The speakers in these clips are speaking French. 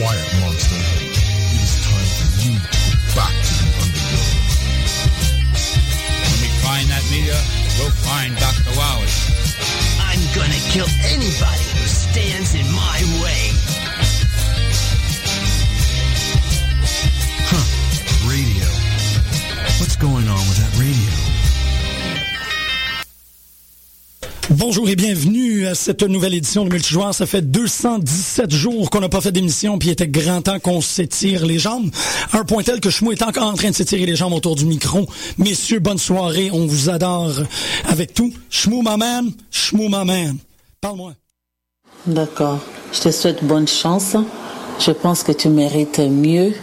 Quiet, monster. It is time for you to go back to the underworld. When we find that meteor, we'll find Dr. Wowie. I'm gonna kill anybody who stands in my way. Bonjour et bienvenue à cette nouvelle édition de Multijoueur. Ça fait 217 jours qu'on n'a pas fait d'émission, puis il était grand temps qu'on s'étire les jambes. Un point tel que Chmou est encore en train de s'étirer les jambes autour du micro. Messieurs, bonne soirée. On vous adore avec tout. Chmou, ma man. Chmou, ma man. Parle-moi. D'accord. Je te souhaite bonne chance. Je pense que tu mérites mieux.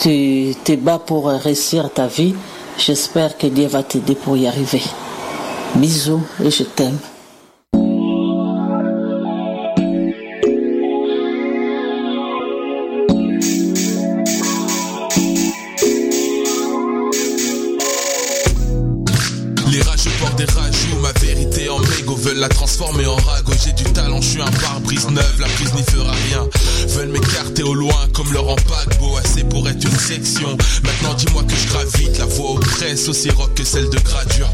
Tu t'es bas pour réussir ta vie. J'espère que Dieu va t'aider pour y arriver. Bisous et je t'aime. Transformer en ragot. J'ai du talent, je suis un pare-brise neuve, la prise n'y fera rien. Veulent m'écarter au loin comme Laurent Pagbot, assez pour être une section. Maintenant dis-moi que je gravite, la voix oppresse, aussi rock que celle de Gradure.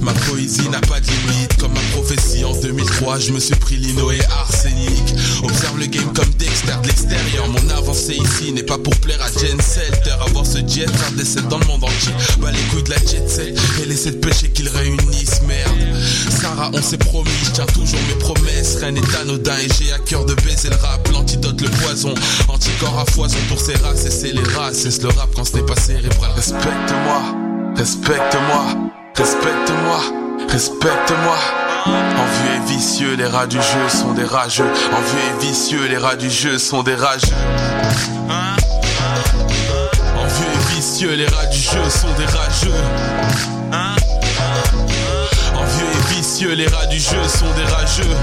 Ma poésie n'a pas de limite, comme ma prophétie en 2003, je me suis pris lino et arsenic. Observe le game comme Dexter de l'extérieur, mon avancée ici n'est pas pour plaire à Jen Selter. Avoir ce jet, faire des dans le monde entier. Bah les couilles de la jet set, et laisser de péché qu'ils réunissent, merde. On s'est promis, je tiens toujours mes promesses. Rien n'est anodin et j'ai à cœur de baiser le rap. L'antidote, le poison, anticorps à foison pour ces races et c'est les races. C'est le rap quand ce n'est pas cérébral? Respecte-moi, respecte-moi, respecte-moi, respecte-moi. Envieux et vicieux, les rats du jeu sont des rageux. Envieux et vicieux, les rats du jeu sont des rageux. Envieux et vicieux, les rats du jeu sont des rageux. Les rats du jeu sont des rageux.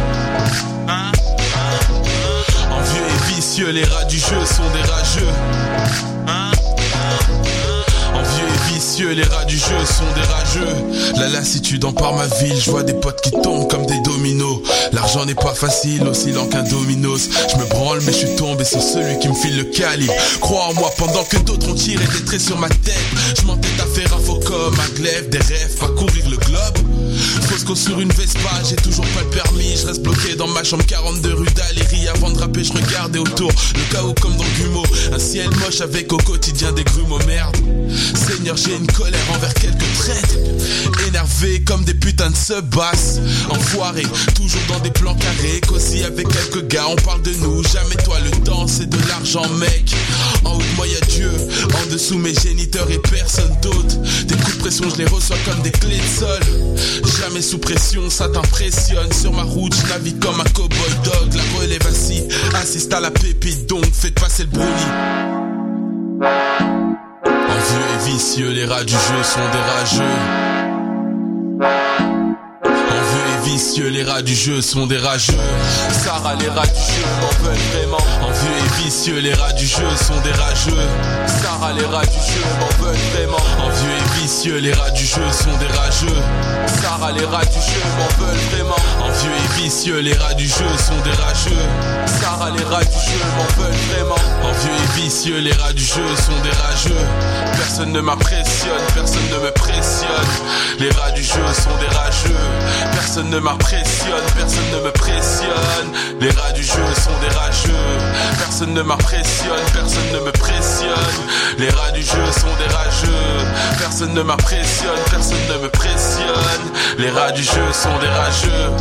Envieux et vicieux, les rats du jeu sont des rageux. Envieux et vicieux, les rats du jeu sont des rageux. La lassitude empare ma ville, je vois des potes qui tombent comme des dominos. L'argent n'est pas facile, aussi lent qu'un dominos. Je me branle, mais je suis tombé sur celui qui me file le calibre. Crois en moi pendant que d'autres ont tiré des traits sur ma tête. Je m'entête à faire un faux comme un glaive, des rêves, pas courir le globe. Sur une Vespa, j'ai toujours pas le permis. Je reste bloqué dans ma chambre 42 rue d'Aléry. Avant de rapper, je regardais autour. Le chaos comme dans Gumo. Un ciel moche avec au quotidien des grumeaux merde. Seigneur, j'ai une colère envers quelques traites. Énervé comme des putains de sub-basses. Enfoiré, toujours dans des plans carrés. Cosy avec quelques gars, on parle de nous. Jamais toi, le temps, c'est de l'argent, mec. En haut de moi, y'a Dieu. En dessous, mes géniteurs et personne d'autre. Des coups de pression, je les reçois comme des clés de sol. Jamais sous ça t'impressionne. Sur ma route, je navigue comme un cowboy dog. La relève assis, assiste à la pépite, donc faites passer le brownie. Envieux et vicieux, les rats du jeu sont des rageux. Vicieux, les rats du jeu sont des rageux. Sarah, les rats du jeu m'en veulent vraiment. Envieux et vicieux, les rats du jeu sont des rageux. Sarah, les rats du jeu m'en veulent vraiment. Vicieux, les rats du jeu sont des rageux. Sarah, les rats du jeu m'en veulent vraiment. Envieux et vicieux, les rats du jeu sont des rageux. Sarah, les rats du jeu m'en veulent Envieux et vicieux, les rats du jeu sont des rageux. Personne ne m'impressionne, personne ne me pressionne. Les rats du jeu sont des rageux. Personne ne m'impressionne, personne ne me pressionne. Les rats du jeu sont des rageux. Personne ne m'impressionne, personne ne me pressionne. Les rats du jeu sont des rageux. Personne ne m'impressionne, personne ne me pressionne. Les rats du jeu sont des rageux.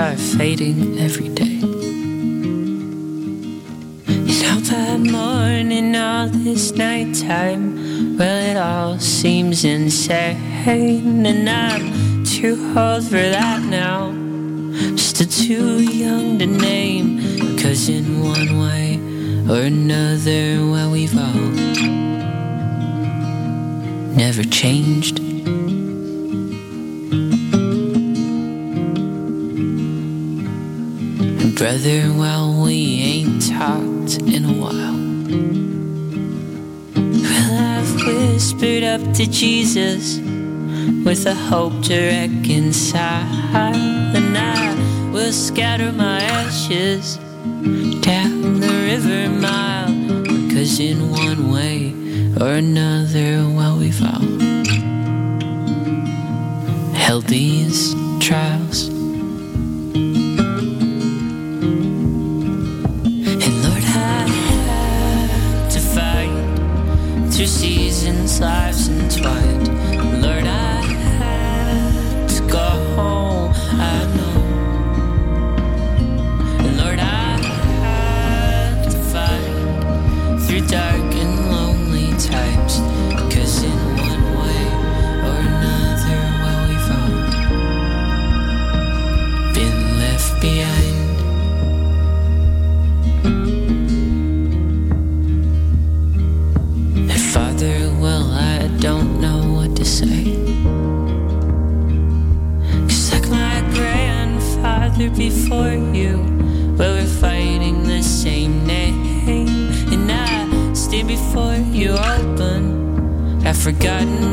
Are fading every day. And now by morning, all this nighttime, well, it all seems insane. And I'm too old for that now. Still too young to name. Cause in one way or another, well, we've all never changed. Brother, well, we ain't talked in a while. Well, I've whispered up to Jesus with a hope to reconcile, and I will scatter my ashes down the river mile. Cause in one way or another, well, we've all held these trials. Behind. Father, well, I don't know what to say. Cause like my grandfather before you, well, we're fighting the same name. And I stay before you open. I've forgotten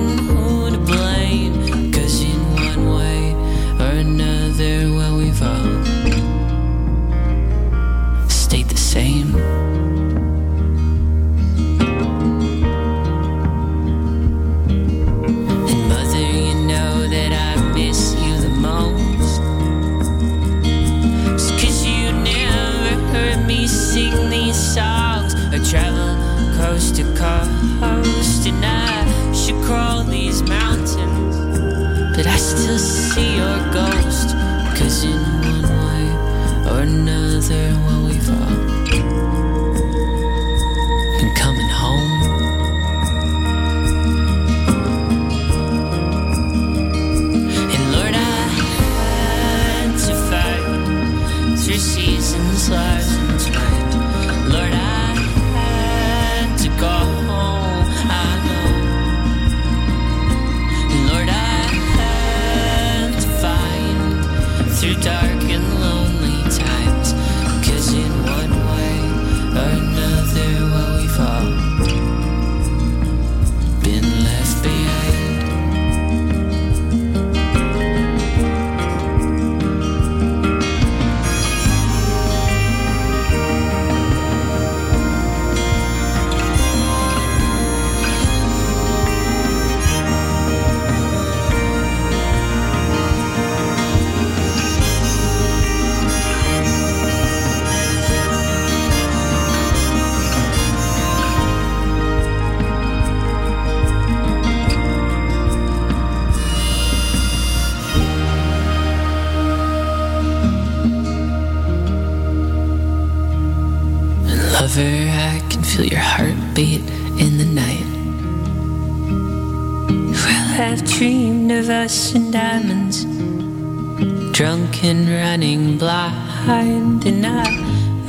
us in diamonds, drunk and running blind, and I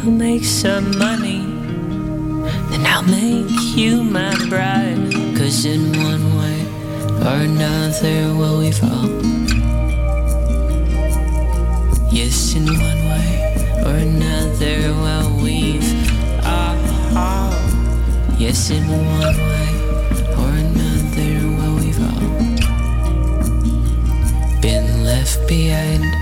will make some money. Then I'll make you my bride. Cause in one way or another, well, we've all. Yes, in one way or another, well, we've all. Yes, in one way behind.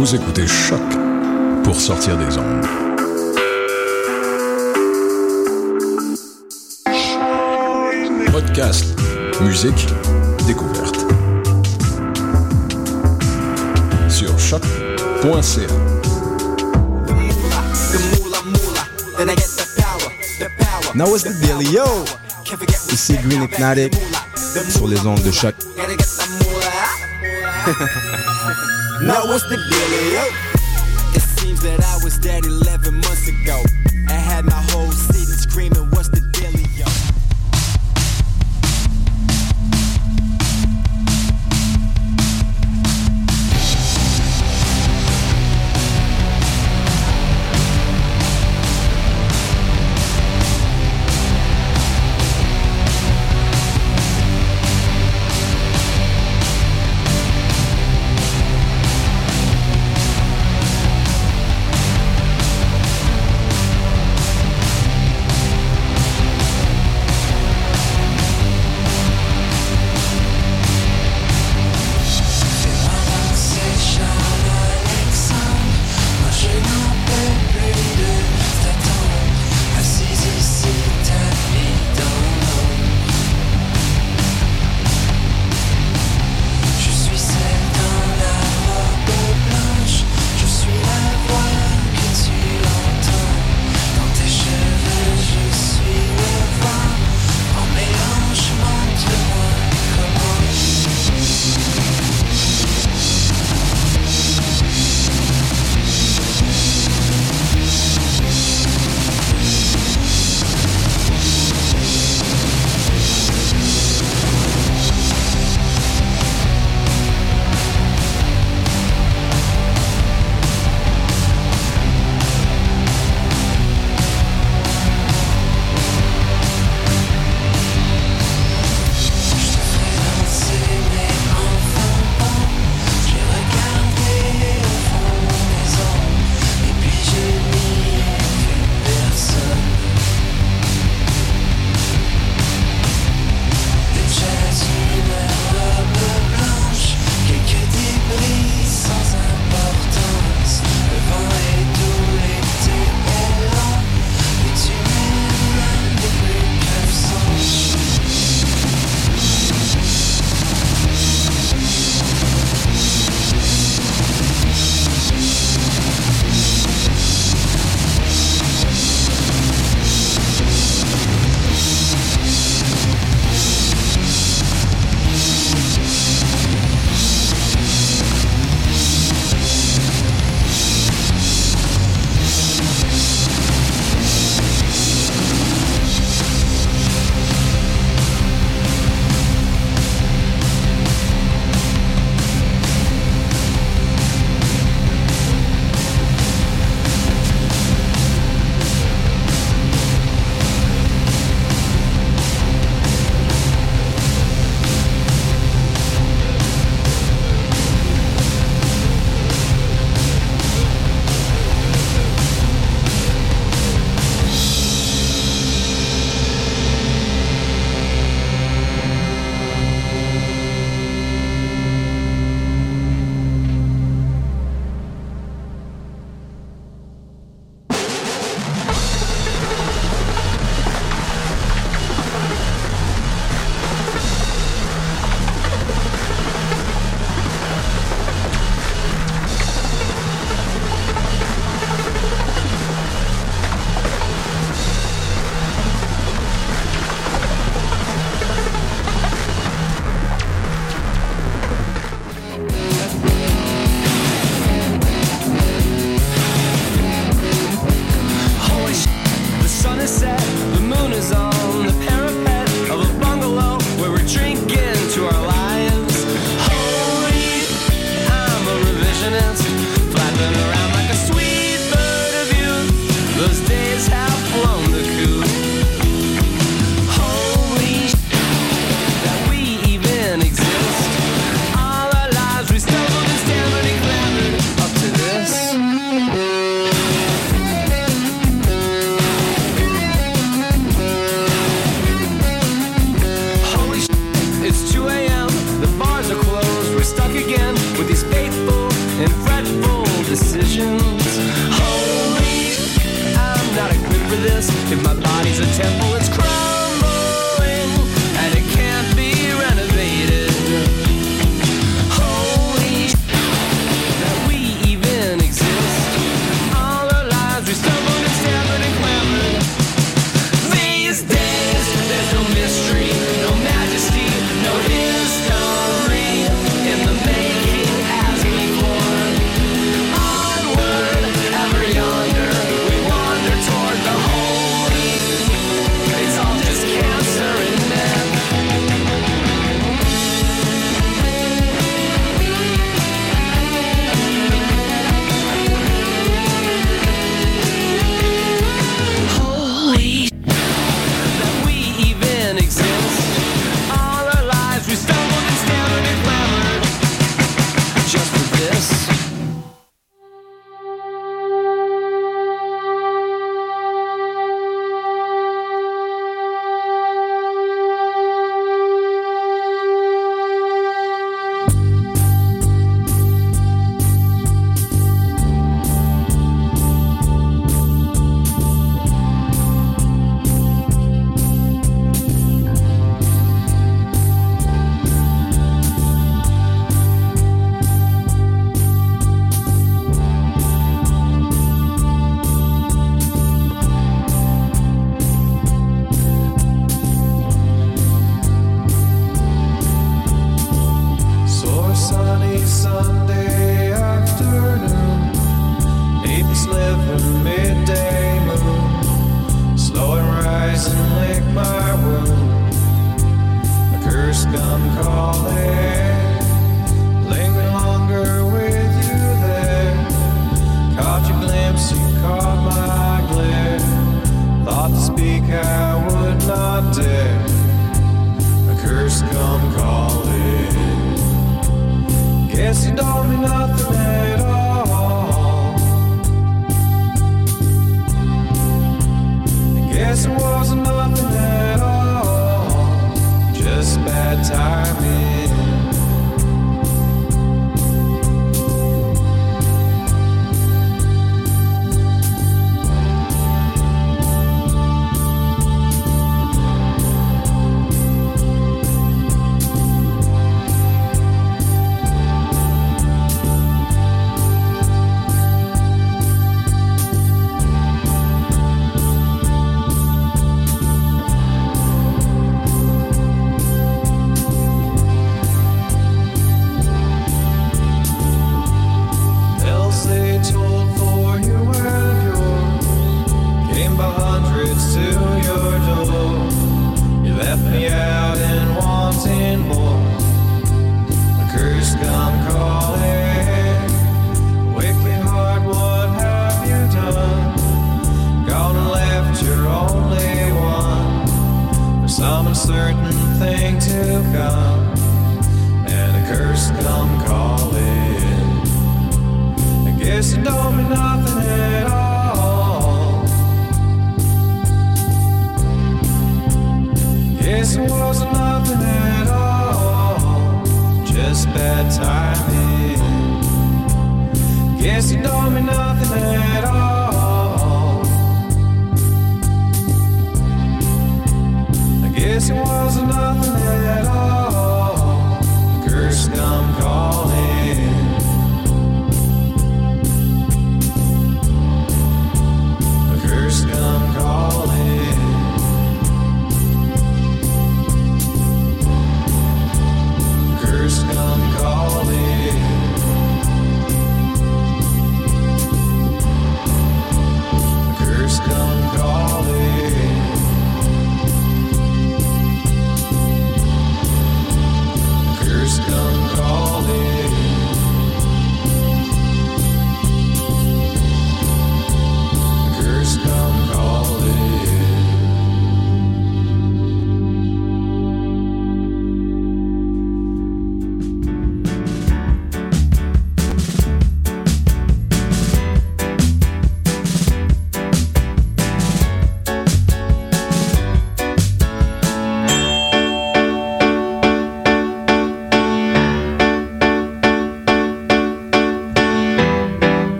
Vous écoutez Choc pour sortir des ondes. Podcast, musique, découverte. Sur choc.ca. Now what's the deal, yo? Ici Green Hypnotic sur les ondes de choc. Now what's the dealio? It seems that I was dead 11 months ago.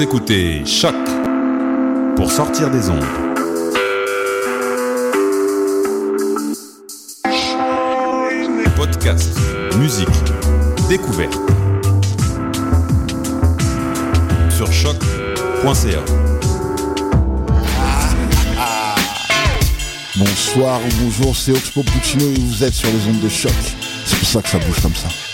Écoutez Choc pour sortir des ondes. Podcast, musique, découverte. Sur choc.ca. Bonsoir ou bonjour, c'est Oxpo Puccino et vous êtes sur les ondes de choc. C'est pour ça que ça bouge comme ça.